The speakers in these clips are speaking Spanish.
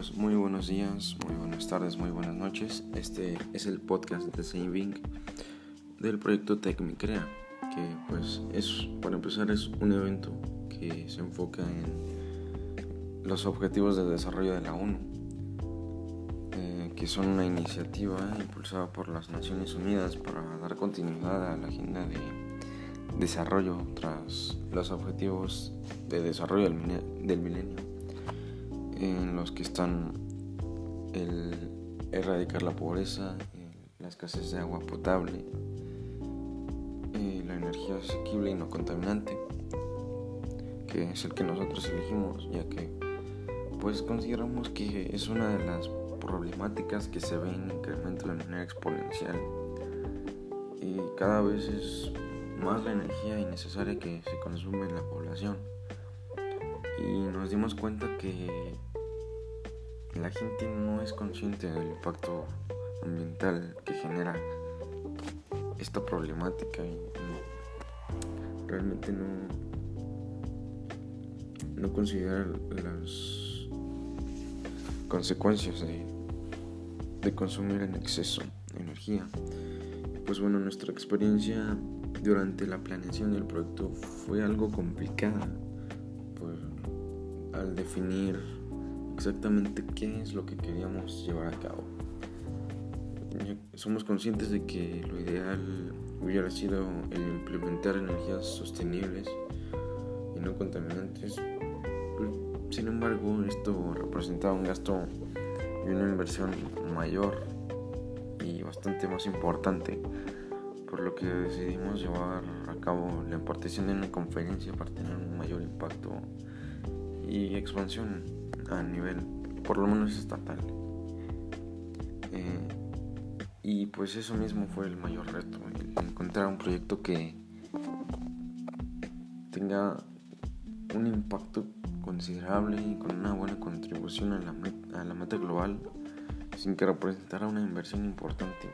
pues muy buenos días, muy buenas tardes, muy buenas noches. Este es el podcast de Saving del proyecto Tech Me Crea, que pues es, para empezar, es un evento que se enfoca en los objetivos de desarrollo de la ONU, eh, que son una iniciativa impulsada por las Naciones Unidas para dar continuidad a la agenda de desarrollo tras los objetivos de desarrollo del milenio en los que están el erradicar la pobreza, la escasez de agua potable, la energía asequible y no contaminante, que es el que nosotros elegimos, ya que pues consideramos que es una de las problemáticas que se ven incremento de manera exponencial. Y cada vez es más la energía innecesaria que se consume en la población. Y nos dimos cuenta que la gente no es consciente del impacto ambiental que genera esta problemática y, realmente no no considera las consecuencias de, consumir en exceso energía. Pues bueno, nuestra experiencia durante la planeación del proyecto fue algo complicada pues, al definir exactamente qué es lo que queríamos llevar a cabo. Somos conscientes de que lo ideal hubiera sido el implementar energías sostenibles y no contaminantes. Sin embargo, esto representaba un gasto y una inversión mayor y bastante más importante, por lo que decidimos llevar a cabo la impartición de una conferencia para tener un mayor impacto y expansión a nivel, por lo menos estatal. Eh, y pues eso mismo fue el mayor reto, encontrar un proyecto que tenga un impacto considerable y con una buena contribución a la, meta, a la meta global sin que representara una inversión importante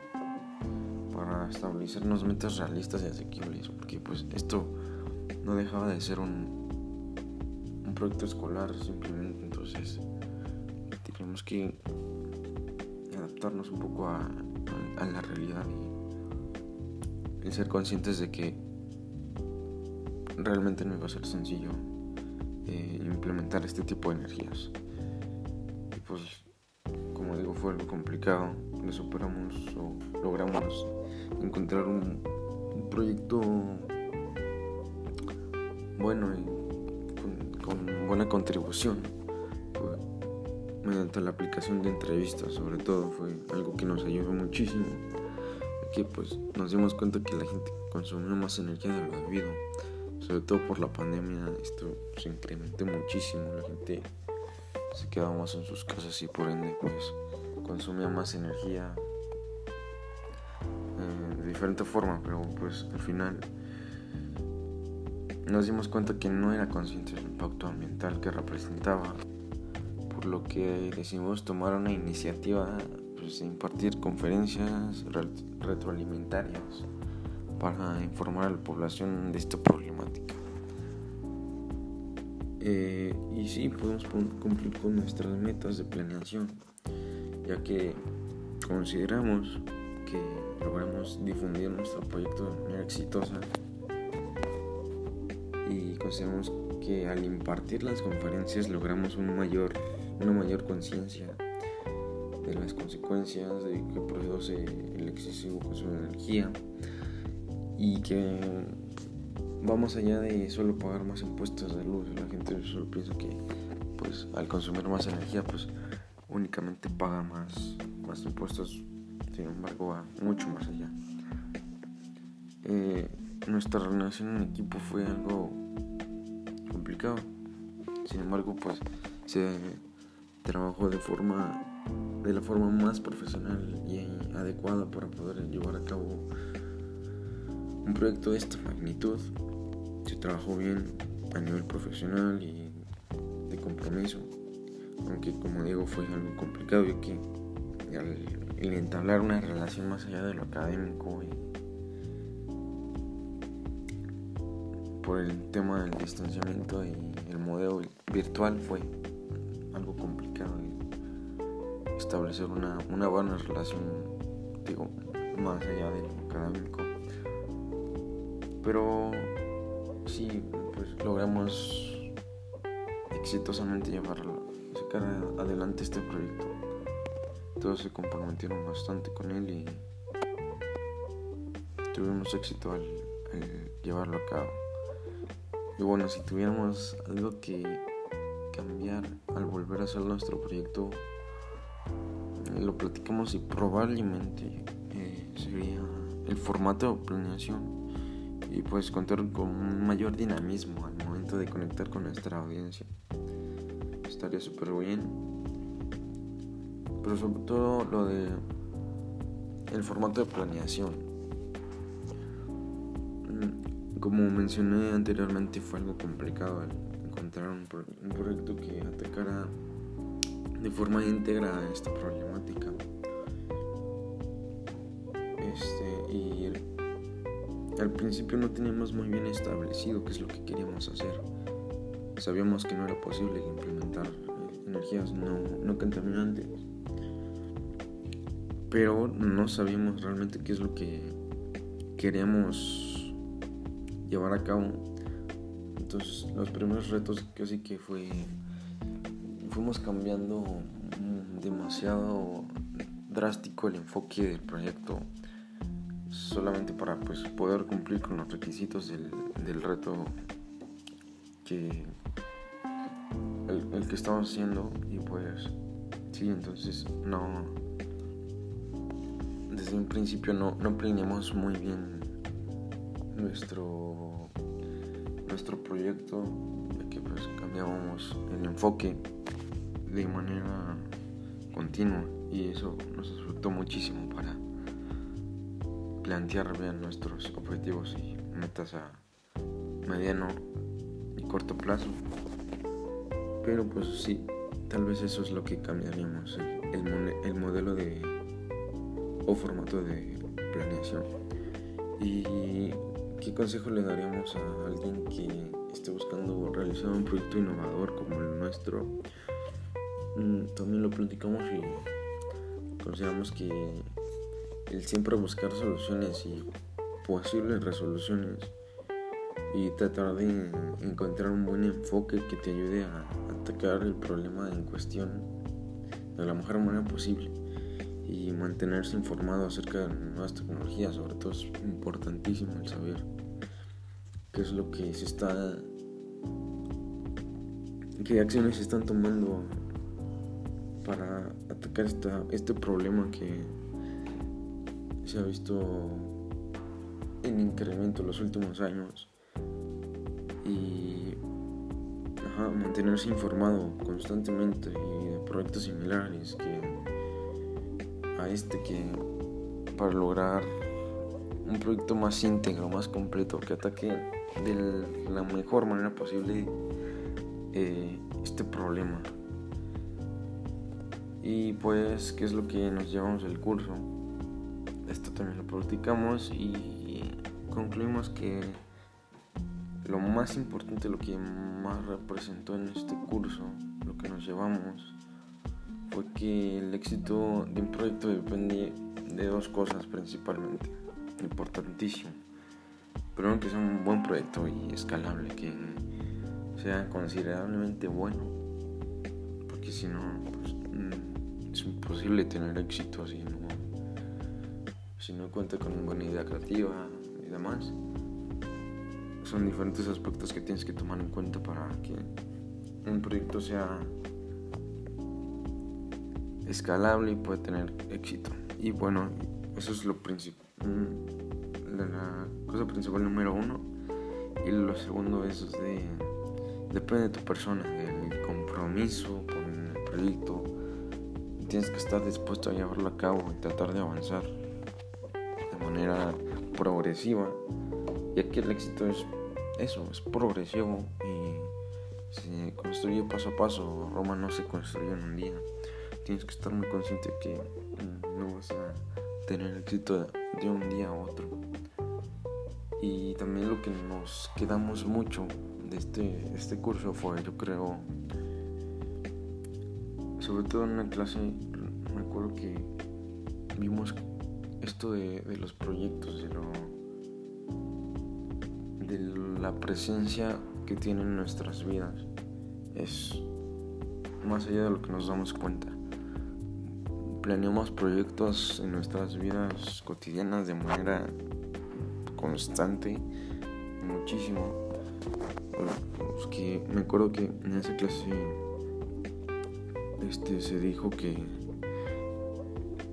para establecernos metas realistas y asequibles porque pues esto no dejaba de ser un, un proyecto escolar simplemente entonces tenemos que adaptarnos un poco a, la realidad y, ser conscientes de que realmente no iba a ser sencillo eh, implementar este tipo de energías. Y pues, como digo, fue algo complicado. Lo superamos o logramos encontrar un, proyecto bueno y con buena contribución mediante la aplicación de entrevistas sobre todo fue algo que nos ayudó muchísimo que pues nos dimos cuenta que la gente consumió más energía de lo debido sobre todo por la pandemia esto se incrementó muchísimo la gente se quedaba más en sus casas y por ende pues consumía más energía eh, de diferente forma pero pues al final nos dimos cuenta que no era consciente del impacto ambiental que representaba lo que decidimos tomar una iniciativa pues, impartir conferencias retroalimentarias para informar a la población de esta problemática. Eh, y sí, podemos cumplir con nuestras metas de planeación, ya que consideramos que logramos difundir nuestro proyecto de manera exitosa y consideramos que al impartir las conferencias logramos un mayor una mayor conciencia de las consecuencias de que produce el excesivo consumo de energía y que va más allá de solo pagar más impuestos de luz. La gente solo piensa que pues al consumir más energía pues únicamente paga más, más impuestos, sin embargo va mucho más allá. Eh, nuestra relación en equipo fue algo complicado, sin embargo pues se trabajo de forma de la forma más profesional y adecuada para poder llevar a cabo un proyecto de esta magnitud. Se trabajó bien a nivel profesional y de compromiso, aunque como digo fue algo complicado ya que el entablar una relación más allá de lo académico y por el tema del distanciamiento y el modelo virtual fue algo complicado establecer una, una buena relación, digo, más allá de lo académico. Pero sí, pues logramos exitosamente llevar, sacar adelante este proyecto. Todos se comprometieron bastante con él y tuvimos éxito al, llevarlo a cabo. Y bueno, si tuviéramos algo que cambiar al volver a hacer nuestro proyecto, lo platicamos y probablemente eh, sería el formato de planeación y pues contar con un mayor dinamismo al momento de conectar con nuestra audiencia. Estaría súper bien. Pero sobre todo lo de el formato de planeación. Mm, como mencioné anteriormente fue algo complicado un, proyecto que atacara de forma íntegra esta problemática. Este, y al principio no teníamos muy bien establecido qué es lo que queríamos hacer. Sabíamos que no era posible implementar energías no, no contaminantes, pero no sabíamos realmente qué es lo que queríamos llevar a cabo. Entonces los primeros retos casi que fue fuimos cambiando demasiado drástico el enfoque del proyecto solamente para pues, poder cumplir con los requisitos del, del reto que el, que estamos haciendo y pues sí entonces no desde un principio no, no planeamos muy bien nuestro nuestro proyecto ya que pues cambiábamos el enfoque de manera continua y eso nos afectó muchísimo para plantear bien nuestros objetivos y metas a mediano y corto plazo. Pero pues sí, tal vez eso es lo que cambiaríamos, el, el, modelo de o formato de planeación. ¿Y qué consejo le daríamos a alguien que esté buscando realizar un proyecto innovador como el nuestro? Mm, también lo platicamos y consideramos que el siempre buscar soluciones y posibles resoluciones y tratar de encontrar un buen enfoque que te ayude a atacar el problema en cuestión de la mejor manera posible y mantenerse informado acerca de nuevas tecnologías, sobre todo es importantísimo el saber qué es lo que se está, qué acciones se están tomando para atacar esta, este problema que se ha visto en incremento los últimos años. Y mantenerse informado constantemente de proyectos similares que a este que para lograr un proyecto más íntegro, más completo, que ataque de la mejor manera posible eh, este problema. Y pues, ¿qué es lo que nos llevamos del curso? esto también lo practicamos y concluimos que lo más importante, lo que más representó en este curso, lo que nos llevamos, fue que el éxito de un proyecto depende de dos cosas principalmente, importantísimo. Primero que sea un buen proyecto y escalable, que sea considerablemente bueno, porque si no, pues, mm, es imposible tener éxito así, ¿no? si no cuenta con una buena idea creativa y demás. Son diferentes aspectos que tienes que tomar en cuenta para que un proyecto sea escalable y pueda tener éxito. Y bueno, eso es lo principal, la cosa principal número uno. Y lo segundo es de, depende de tu persona, del compromiso con el proyecto. Tienes que estar dispuesto a llevarlo a cabo y tratar de avanzar manera progresiva, ya que el éxito es eso, es progresivo y se construye paso a paso. Roma no se construye en un día. Tienes que estar muy consciente que no vas a tener éxito de un día a otro. Y también lo que nos quedamos mucho de este, este curso fue, yo creo, sobre todo en una clase, una acuerdo que vimos esto de, de los proyectos, de, lo, de la presencia que tienen nuestras vidas. Es más allá de lo que nos damos cuenta. Planeamos proyectos en nuestras vidas cotidianas de manera constante, muchísimo. Que me acuerdo que en esa clase este se dijo que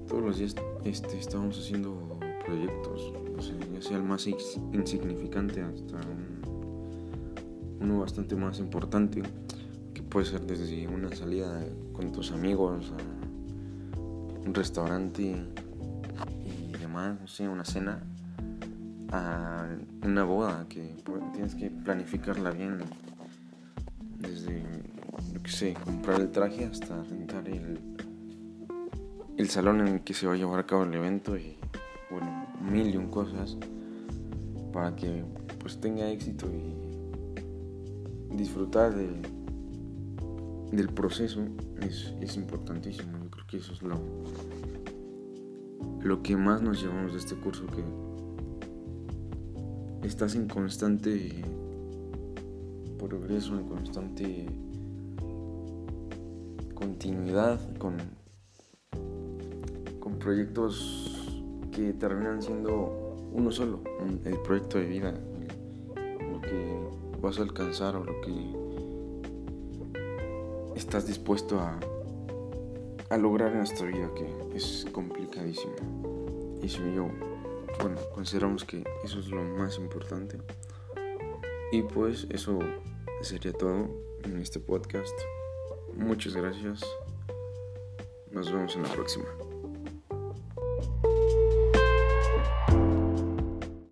todos los días este, estábamos haciendo proyectos, ya sea el más insignificante hasta uno bastante más importante, que puede ser desde una salida con tus amigos un restaurante y demás, no sé, una cena, a una boda que tienes que planificarla bien, desde, yo qué sé, comprar el traje hasta rentar el, el salón en el que se va a llevar a cabo el evento y, bueno, mil y un cosas para que pues tenga éxito y disfrutar de, del proceso es, es, importantísimo. Yo creo que eso es lo, lo que más nos llevamos de este curso, que estás en constante progreso, en constante continuidad con, con proyectos que terminan siendo uno solo, el proyecto de vida, lo que vas a alcanzar o lo que estás dispuesto a, a lograr en esta vida que es complicadísimo. Y si yo, bueno, consideramos que eso es lo más importante. Y pues eso sería todo en este podcast. Muchas gracias. Nos vemos en la próxima.